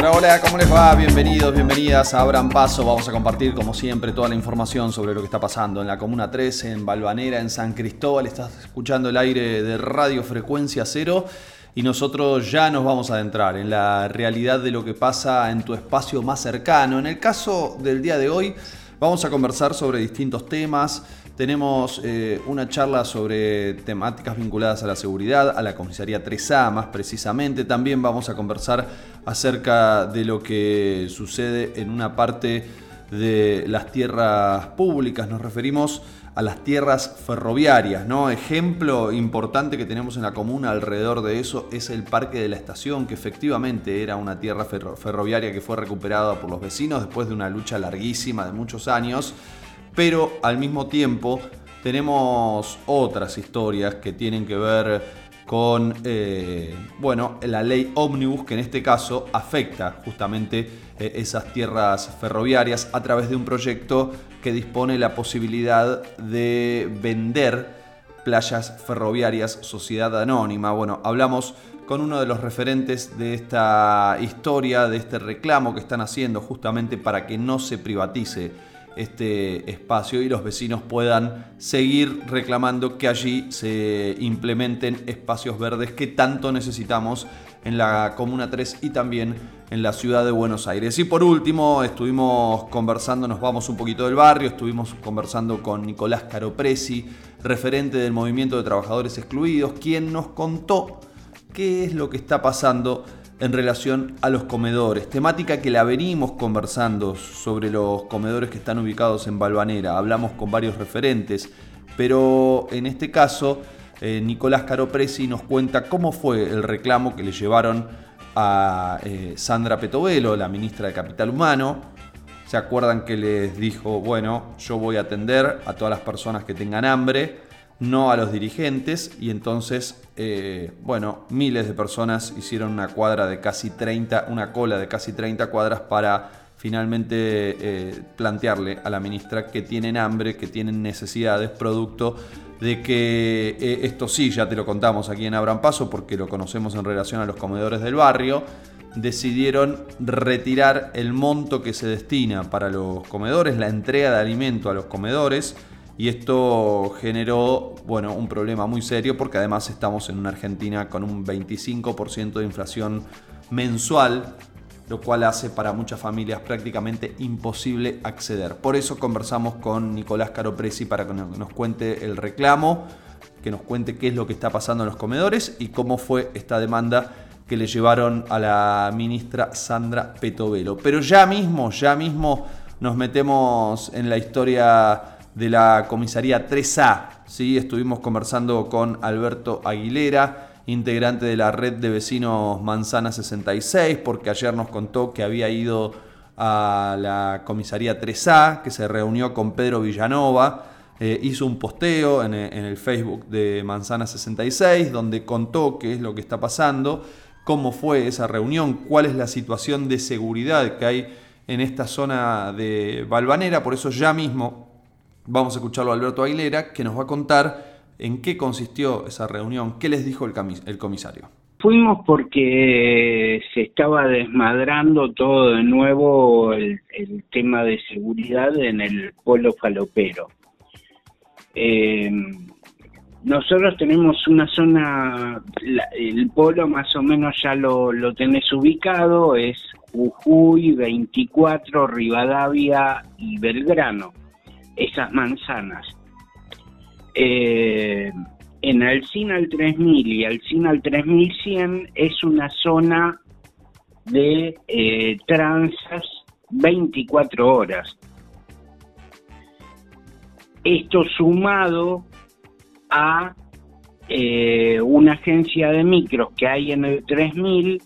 Hola, hola, ¿cómo les va? Bienvenidos, bienvenidas a Abran Paso. Vamos a compartir, como siempre, toda la información sobre lo que está pasando en la Comuna 3, en Balvanera, en San Cristóbal. Estás escuchando el aire de Radio Frecuencia Cero y nosotros ya nos vamos a adentrar en la realidad de lo que pasa en tu espacio más cercano. En el caso del día de hoy, vamos a conversar sobre distintos temas. Tenemos eh, una charla sobre temáticas vinculadas a la seguridad, a la comisaría 3A más precisamente. También vamos a conversar acerca de lo que sucede en una parte de las tierras públicas. Nos referimos a las tierras ferroviarias, ¿no? Ejemplo importante que tenemos en la comuna alrededor de eso es el Parque de la Estación, que efectivamente era una tierra ferroviaria que fue recuperada por los vecinos después de una lucha larguísima de muchos años pero al mismo tiempo tenemos otras historias que tienen que ver con eh, bueno, la ley ómnibus que en este caso afecta justamente eh, esas tierras ferroviarias a través de un proyecto que dispone la posibilidad de vender playas ferroviarias Sociedad Anónima. Bueno, hablamos con uno de los referentes de esta historia, de este reclamo que están haciendo justamente para que no se privatice este espacio y los vecinos puedan seguir reclamando que allí se implementen espacios verdes que tanto necesitamos en la Comuna 3 y también en la ciudad de Buenos Aires. Y por último, estuvimos conversando, nos vamos un poquito del barrio, estuvimos conversando con Nicolás Caropresi, referente del Movimiento de Trabajadores Excluidos, quien nos contó qué es lo que está pasando en relación a los comedores, temática que la venimos conversando sobre los comedores que están ubicados en Balvanera. Hablamos con varios referentes, pero en este caso eh, Nicolás Caropresi nos cuenta cómo fue el reclamo que le llevaron a eh, Sandra Petovelo, la ministra de Capital Humano. ¿Se acuerdan que les dijo, bueno, yo voy a atender a todas las personas que tengan hambre? No a los dirigentes y entonces, eh, bueno, miles de personas hicieron una cuadra de casi 30, una cola de casi 30 cuadras para finalmente eh, plantearle a la ministra que tienen hambre, que tienen necesidades, producto de que eh, esto sí, ya te lo contamos aquí en Abran Paso, porque lo conocemos en relación a los comedores del barrio, decidieron retirar el monto que se destina para los comedores, la entrega de alimento a los comedores, y esto generó bueno, un problema muy serio porque además estamos en una Argentina con un 25% de inflación mensual, lo cual hace para muchas familias prácticamente imposible acceder. Por eso conversamos con Nicolás Caropresi para que nos cuente el reclamo, que nos cuente qué es lo que está pasando en los comedores y cómo fue esta demanda que le llevaron a la ministra Sandra Petovelo. Pero ya mismo, ya mismo nos metemos en la historia de la comisaría 3A. ¿sí? Estuvimos conversando con Alberto Aguilera, integrante de la red de vecinos Manzana 66, porque ayer nos contó que había ido a la comisaría 3A, que se reunió con Pedro Villanova. Eh, hizo un posteo en, en el Facebook de Manzana 66 donde contó qué es lo que está pasando, cómo fue esa reunión, cuál es la situación de seguridad que hay en esta zona de Balvanera. Por eso ya mismo Vamos a escucharlo a Alberto Aguilera, que nos va a contar en qué consistió esa reunión, qué les dijo el, comisario. Fuimos porque se estaba desmadrando todo de nuevo el, tema de seguridad en el polo falopero. Eh, nosotros tenemos una zona, el polo más o menos ya lo, lo tenés ubicado, es Jujuy, 24, Rivadavia y Belgrano esas manzanas. Eh, en Alcina al 3000 y Alcina al 3100 es una zona de eh, transas 24 horas. Esto sumado a eh, una agencia de micros que hay en el 3000,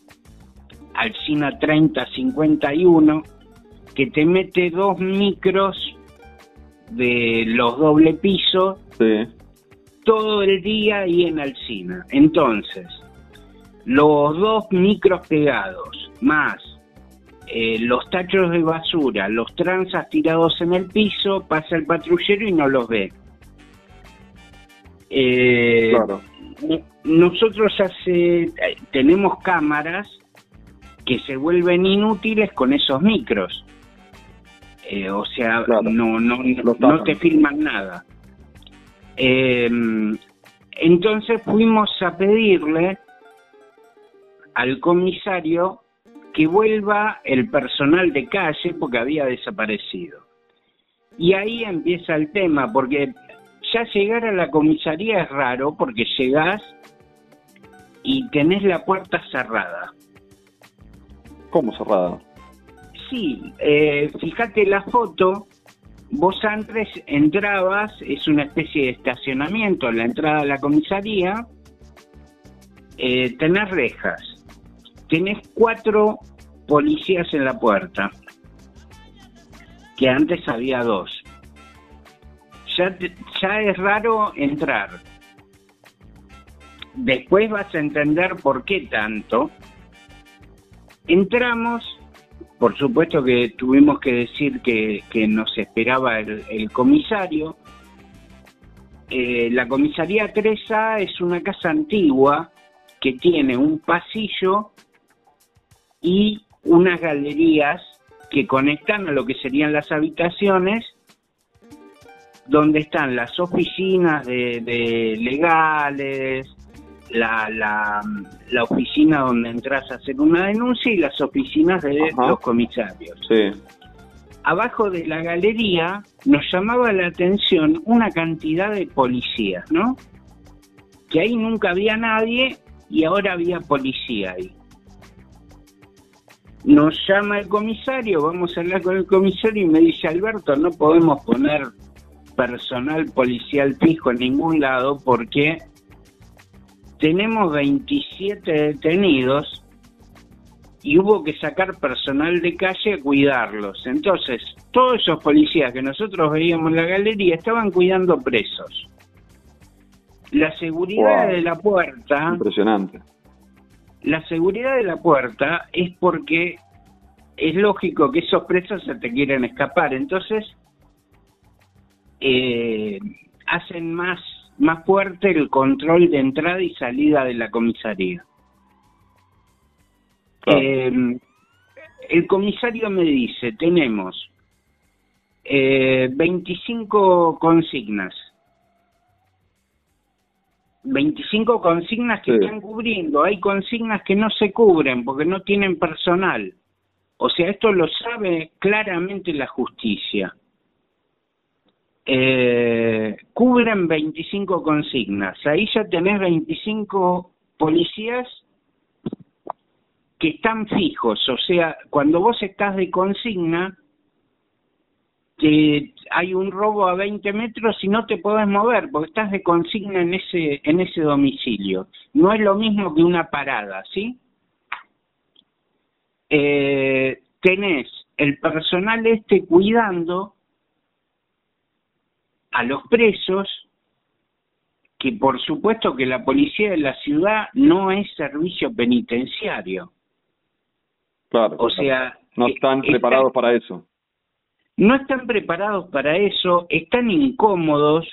Alcina 3051, que te mete dos micros de los doble pisos todo el día ahí en Alcina. Entonces, los dos micros pegados, más eh, los tachos de basura, los transas tirados en el piso, pasa el patrullero y no los ve. Eh, nosotros hace, tenemos cámaras que se vuelven inútiles con esos micros. Eh, o sea, no, no, no te filman nada. Em, entonces fuimos a pedirle al comisario que vuelva el personal de calle porque había desaparecido. Y ahí empieza el tema, porque ya llegar a la comisaría es raro porque llegás y tenés la puerta cerrada. ¿Cómo cerrada? Sí, eh, fíjate la foto, vos antes entrabas, es una especie de estacionamiento en la entrada a la comisaría, eh, tenés rejas, tenés cuatro policías en la puerta, que antes había dos. Ya, ya es raro entrar. Después vas a entender por qué tanto. Entramos, por supuesto que tuvimos que decir que, nos esperaba el, comisario. Eh, la comisaría 3A es una casa antigua que tiene un pasillo y unas galerías que conectan a lo que serían las habitaciones donde están las oficinas de, legales, la, la, oficina donde entras a hacer una denuncia y las oficinas de los comisarios. Abajo de la galería nos llamaba la atención una cantidad de policías, ¿no? Que ahí nunca había nadie y ahora había policía ahí. Nos llama el comisario, vamos a hablar con el comisario y me dice, Alberto, no podemos poner personal policial fijo en ningún lado porque tenemos 27 detenidos y hubo que sacar personal de calle a cuidarlos. Entonces, todos esos policías que nosotros veíamos en la galería estaban cuidando presos. La seguridad de la puerta... Impresionante la seguridad de la puerta es porque es lógico que esos presos se te quieren escapar, entonces eh, hacen más, más fuerte el control de entrada y salida de la comisaría. Em, el comisario me dice, tenemos eh, 25 consignas 25 consignas que están cubriendo. Hay consignas que no se cubren porque no tienen personal. O sea, esto lo sabe claramente la justicia. Eh, cubren 25 consignas. Ahí ya tenés 25 policías que están fijos. O sea, cuando vos estás de consigna, hay un robo a 20 metros y no te podés mover porque estás de consigna en ese en ese domicilio. No es lo mismo que una parada, ¿sí? Eh, tenés el personal este cuidando a los presos, que por supuesto que la policía de la ciudad no es servicio penitenciario. Claro. O sea, no están preparados para eso no están preparados para eso, están incómodos,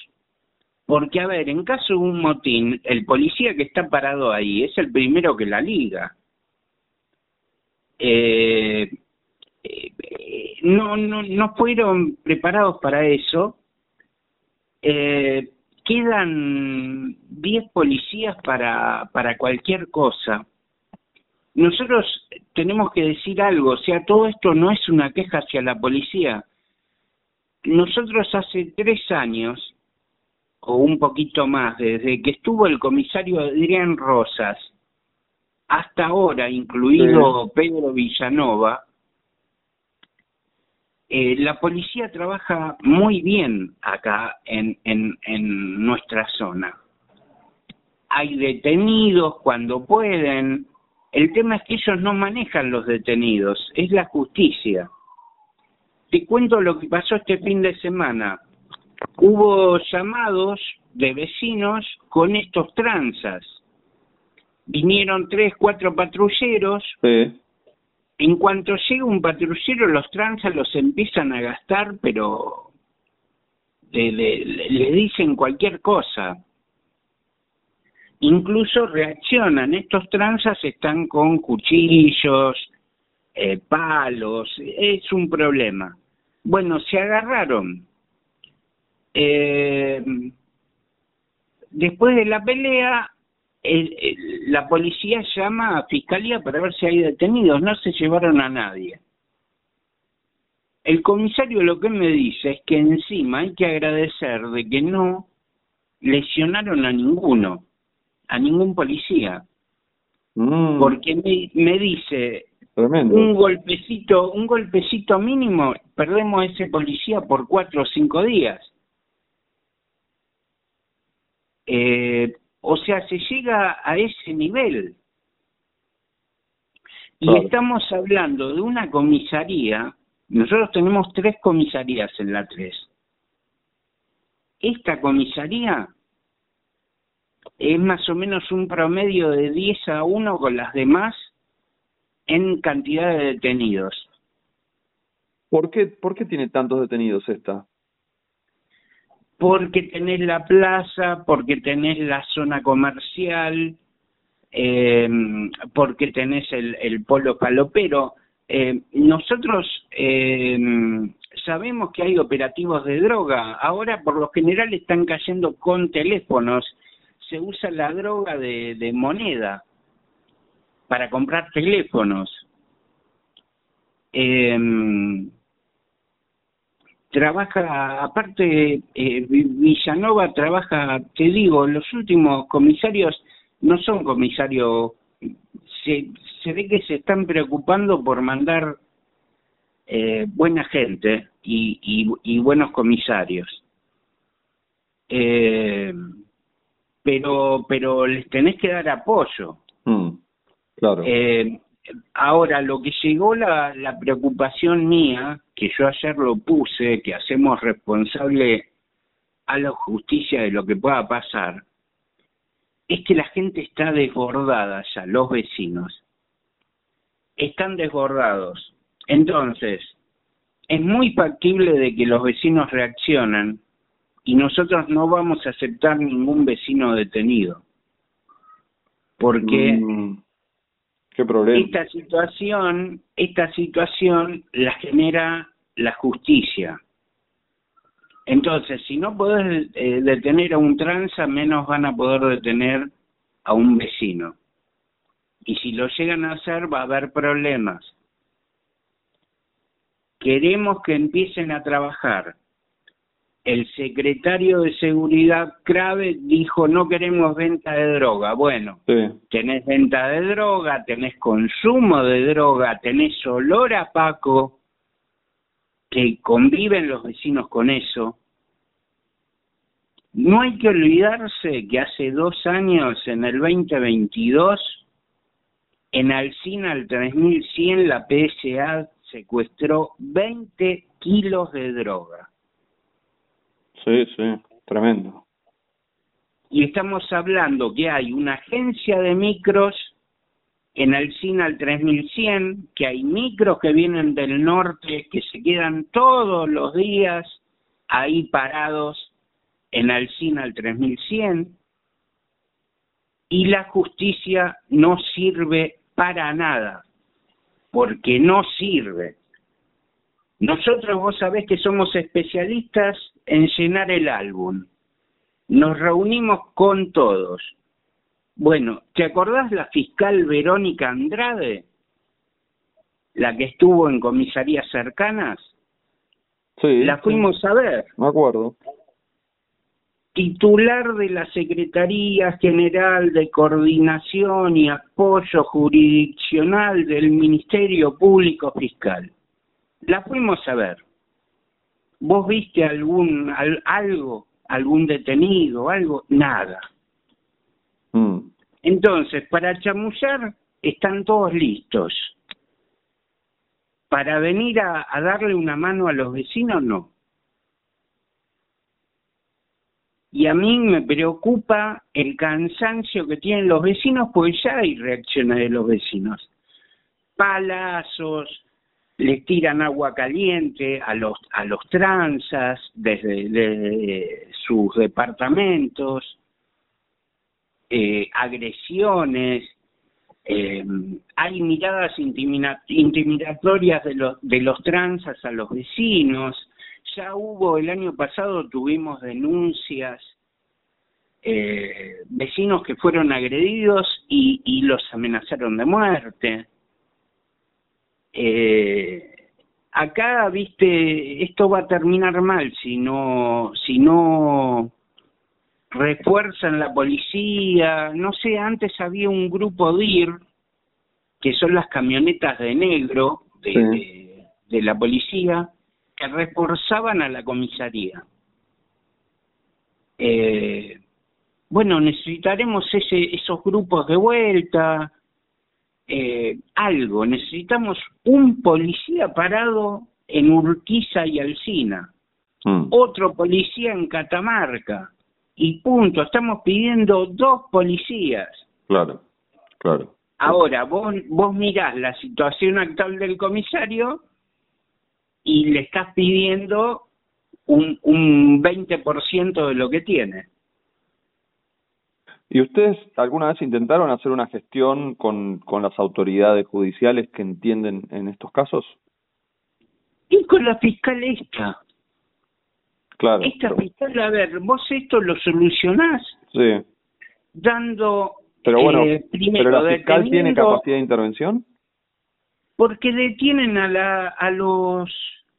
porque, a ver, en caso de un motín, el policía que está parado ahí es el primero que la liga. Eh, eh, no, no, no fueron preparados para eso. Eh, quedan 10 policías para, para cualquier cosa. Nosotros tenemos que decir algo, o sea, todo esto no es una queja hacia la policía, nosotros hace tres años, o un poquito más, desde que estuvo el comisario Adrián Rosas, hasta ahora, incluido Pedro Villanova, eh, la policía trabaja muy bien acá en, en, nuestra zona. Hay detenidos cuando pueden. El tema es que ellos no manejan los detenidos, es la justicia. Te cuento lo que pasó este fin de semana. Hubo llamados de vecinos con estos tranzas. Vinieron tres, cuatro patrulleros. En cuanto llega un patrullero, los tranzas los empiezan a gastar, pero le, dicen cualquier cosa. Incluso reaccionan. Estos tranzas están con cuchillos, eh, palos, es un problema. Bueno, se agarraron. Eh, después de la pelea, la policía llama a fiscalía para ver si hay detenidos, no se llevaron a nadie. El comisario lo que me dice es que encima hay que agradecer de que no lesionaron a ninguno, a ningún policía. Mm. Porque me, me dice, un golpecito, un golpecito mínimo, perdemos a ese policía por cuatro o cinco días. Eh, o sea, se llega a ese nivel. Y estamos hablando de una comisaría, nosotros tenemos tres comisarías en la 3. Esta comisaría es más o menos un promedio de 10 a 1 con las demás en cantidad de detenidos. ¿Por qué, ¿Por qué tiene tantos detenidos esta? Porque tenés la plaza, porque tenés la zona comercial, eh, porque tenés el, polo palopero. Eh, nosotros eh, sabemos que hay operativos de droga. Ahora, por lo general, están cayendo con teléfonos. Se usa la droga de, de moneda para comprar teléfonos. Eh, trabaja, aparte, eh, Villanova trabaja, te digo, los últimos comisarios no son comisarios, se, se ve que se están preocupando por mandar eh, buena gente y, y, buenos comisarios. Eh, pero, pero les tenés que dar apoyo. Mm, claro. Eh, Ahora, lo que llegó la, la preocupación mía, que yo ayer lo puse, que hacemos responsable a la justicia de lo que pueda pasar, es que la gente está desbordada ya, los vecinos. Están desbordados. Entonces, es muy factible de que los vecinos reaccionen y nosotros no vamos a aceptar ningún vecino detenido. Porque mm. Esta situación, esta situación la genera la justicia. Entonces, si no podés eh, detener a un tranza, menos van a poder detener a un vecino. Y si lo llegan a hacer, va a haber problemas. Queremos que empiecen a trabajar el secretario de Seguridad Crave dijo no queremos venta de droga. Bueno, tenés venta de droga, tenés consumo de droga, tenés olor a Paco, que conviven los vecinos con eso. No hay que olvidarse que hace dos años, en el 2022, en Alcina, al 3100, la PSA secuestró 20 kilos de droga. Sí, sí, tremendo. Y estamos hablando que hay una agencia de micros en Alcina al 3100, que hay micros que vienen del norte, que se quedan todos los días ahí parados en Alcina al 3100, y la justicia no sirve para nada, porque no sirve. Nosotros vos sabés que somos especialistas en llenar el álbum. Nos reunimos con todos. Bueno, ¿te acordás la fiscal Verónica Andrade? La que estuvo en comisarías cercanas. Sí. La fuimos a ver. Me acuerdo. Titular de la Secretaría General de Coordinación y Apoyo Jurisdiccional del Ministerio Público Fiscal. La fuimos a ver. ¿Vos viste algún algo, algún detenido, algo? Nada. Mm. Entonces, para chamullar están todos listos. Para venir a, a darle una mano a los vecinos, no. Y a mí me preocupa el cansancio que tienen los vecinos, porque ya hay reacciones de los vecinos. Palazos, les tiran agua caliente a los a los tranzas desde, sus departamentos, eh, agresiones. eh, hay miradas intimidatorias de los, de los transas a los vecinos. Ya hubo, el año pasado tuvimos denuncias, eh, vecinos que fueron agredidos y, y los amenazaron de muerte. Eh, acá, viste, esto va a terminar mal si no, si no refuerzan la policía, no sé, antes había un grupo DIR, que son las camionetas de negro de, de, la policía, que reforzaban a la comisaría. Eh, bueno, necesitaremos ese, esos grupos de vuelta, eh, algo, necesitamos un policía parado en Urquiza y Alcina, mm. otro policía en Catamarca, y punto. Estamos pidiendo dos policías. Claro, claro. Ahora, vos, vos mirás la situación actual del comisario y le estás pidiendo un, un 20% de lo que tiene. ¿Y ustedes alguna vez intentaron hacer una gestión con, con las autoridades judiciales que entienden en estos casos? Y con la fiscalista. Claro. Esta fiscal, a ver, vos esto lo solucionás sí. dando. Pero bueno, eh, primero, ¿pero la fiscal tiene capacidad de intervención? Porque detienen a, la, a los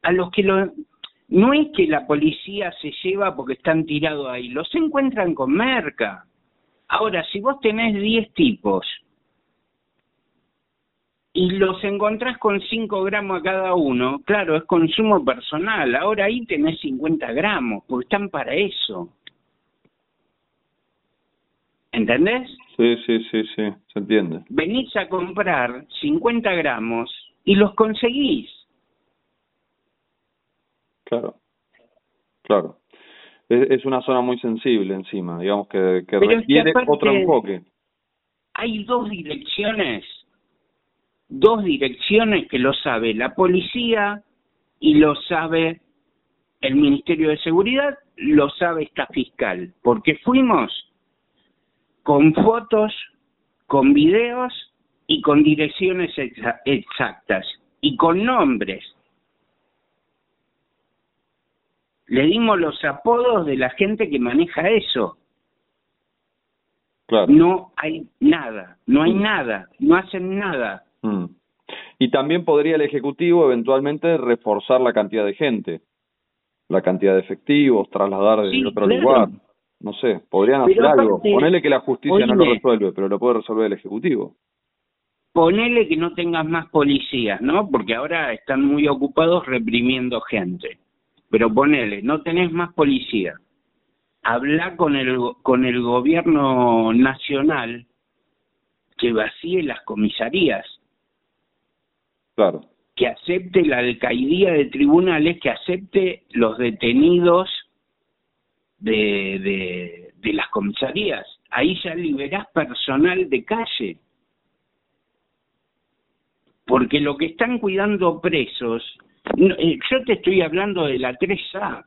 a los que lo. No es que la policía se lleva porque están tirados ahí, los encuentran con merca. Ahora, si vos tenés 10 tipos y los encontrás con 5 gramos a cada uno, claro, es consumo personal. Ahora ahí tenés 50 gramos, porque están para eso. ¿Entendés? Sí, sí, sí, sí, se entiende. Venís a comprar 50 gramos y los conseguís. Claro, claro. Es, una zona muy sensible encima, digamos que, que requiere otro enfoque. Hay dos direcciones dos direcciones que lo sabe la policía y lo sabe el Ministerio de Seguridad, lo sabe esta fiscal, porque fuimos con fotos, con videos y con direcciones exactas y con nombres. Le dimos los apodos de la gente que maneja eso. No hay nada, no hay nada, no hacen nada. Mm. Y también podría el Ejecutivo eventualmente reforzar la cantidad de gente, la cantidad de efectivos, trasladar de otro lugar. No sé, podrían hacer algo. Ponele que la justicia no lo resuelve, pero lo puede resolver el Ejecutivo. Ponele que no tengas más policías, ¿no? Porque ahora están muy ocupados reprimiendo gente. Pero ponele, no tenés más policía. Habla con el, con el gobierno nacional que vacíe las comisarías Claro. Que acepte la alcaidía de tribunales, que acepte los detenidos de, de, de las comisarías. Ahí ya liberás personal de calle. Porque lo que están cuidando presos, eh, yo te estoy hablando de la 3A,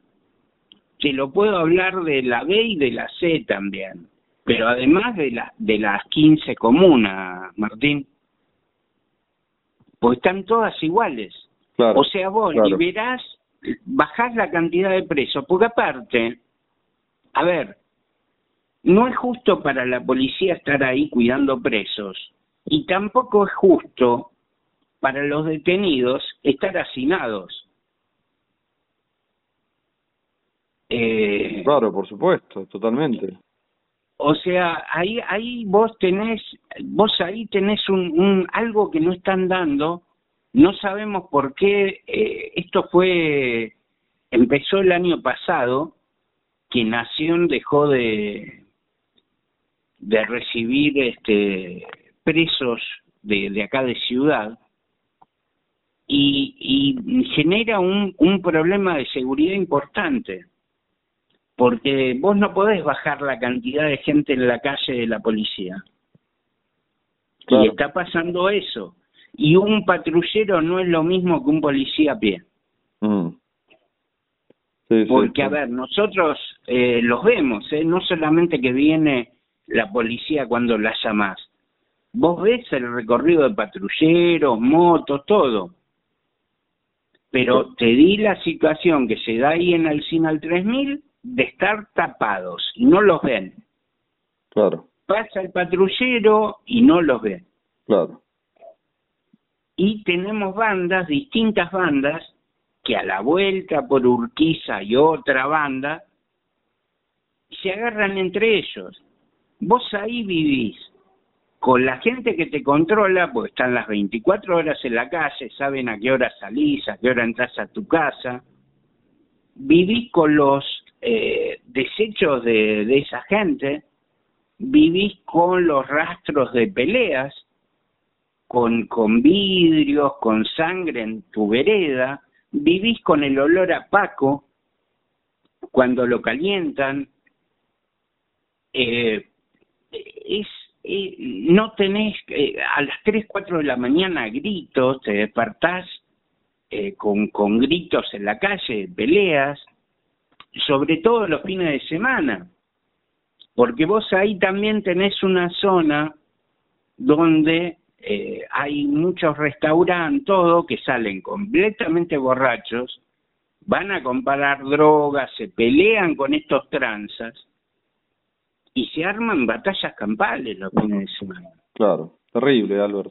te lo puedo hablar de la B y de la C también, pero además de, la, de las 15 comunas, Martín. Pues están todas iguales. o sea, vos liberás, bajás la cantidad de presos, porque aparte, a ver, no es justo para la policía estar ahí cuidando presos y tampoco es justo para los detenidos estar hacinados. Eh, claro, por supuesto, totalmente. O sea, ahí, ahí vos tenés, vos ahí tenés un, un algo que no están dando. No sabemos por qué eh, esto fue, empezó el año pasado, que Nación dejó de, de recibir este presos de, de acá de ciudad y, y genera un, un problema de seguridad importante porque vos no podés bajar la cantidad de gente en la calle de la policía. Y está pasando eso. Y un patrullero no es lo mismo que un policía a pie. Mm. porque, a ver, nosotros eh, los vemos, ¿eh? no solamente que viene la policía cuando la llamas. Vos ves el recorrido de patrulleros, motos, todo. Pero te di la situación que se da ahí en el Sinal 3000 de estar tapados y no los ven. Claro. Pasa el patrullero y no los ven. Claro. Y tenemos bandas, distintas bandas, que a la vuelta por Urquiza y otra banda, se agarran entre ellos. Vos ahí vivís con la gente que te controla, porque están las 24 horas en la calle, saben a qué hora salís, a qué hora entras a tu casa, vivís con los eh, desechos de, esa gente, vivís con los rastros de peleas, con, con vidrios, con sangre en tu vereda, vivís con el olor a Paco cuando lo calientan, eh, es no tenés eh, a las 3, 4 de la mañana gritos, te despertás eh, con, con gritos en la calle, peleas, sobre todo los fines de semana, porque vos ahí también tenés una zona donde eh, hay muchos restaurantes, todo, que salen completamente borrachos, van a comprar drogas, se pelean con estos tranzas, y se arman batallas campales los fines de semana. Claro, terrible, Albert.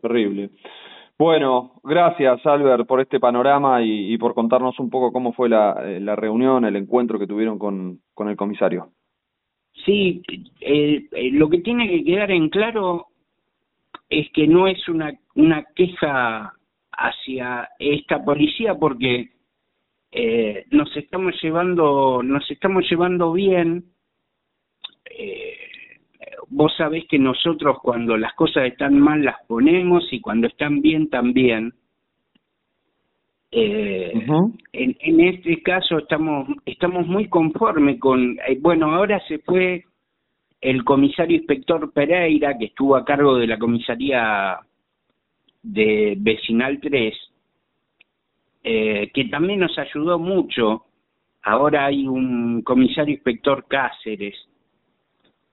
Terrible. Bueno, gracias Albert por este panorama y, y por contarnos un poco cómo fue la, eh, la, reunión, el encuentro que tuvieron con, con el comisario. Sí, eh, eh, lo que tiene que quedar en claro es que no es una, una queja hacia esta policía porque eh, nos estamos llevando nos estamos llevando bien eh, vos sabés que nosotros cuando las cosas están mal las ponemos y cuando están bien también. Eh, en, en este caso estamos estamos muy conformes con eh, bueno ahora se fue el comisario inspector Pereira que estuvo a cargo de la comisaría de vecinal 3 eh, que también nos ayudó mucho ahora hay un comisario inspector Cáceres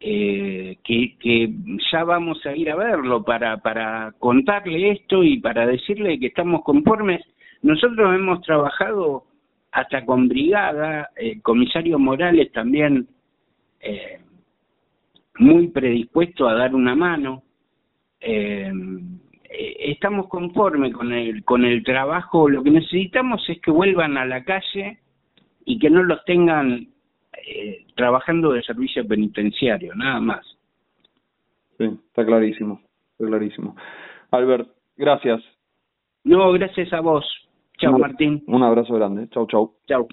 eh, que, que ya vamos a ir a verlo para, para contarle esto y para decirle que estamos conformes. Nosotros hemos trabajado hasta con brigada, el comisario Morales también eh, muy predispuesto a dar una mano. Eh, eh, estamos conformes con el, con el trabajo, lo que necesitamos es que vuelvan a la calle y que no los tengan eh, trabajando de servicio penitenciario, nada más. Sí, está clarísimo, está clarísimo. Albert, gracias. No, gracias a vos. Chao, Martín. Un abrazo grande. Chau, chau. Chau.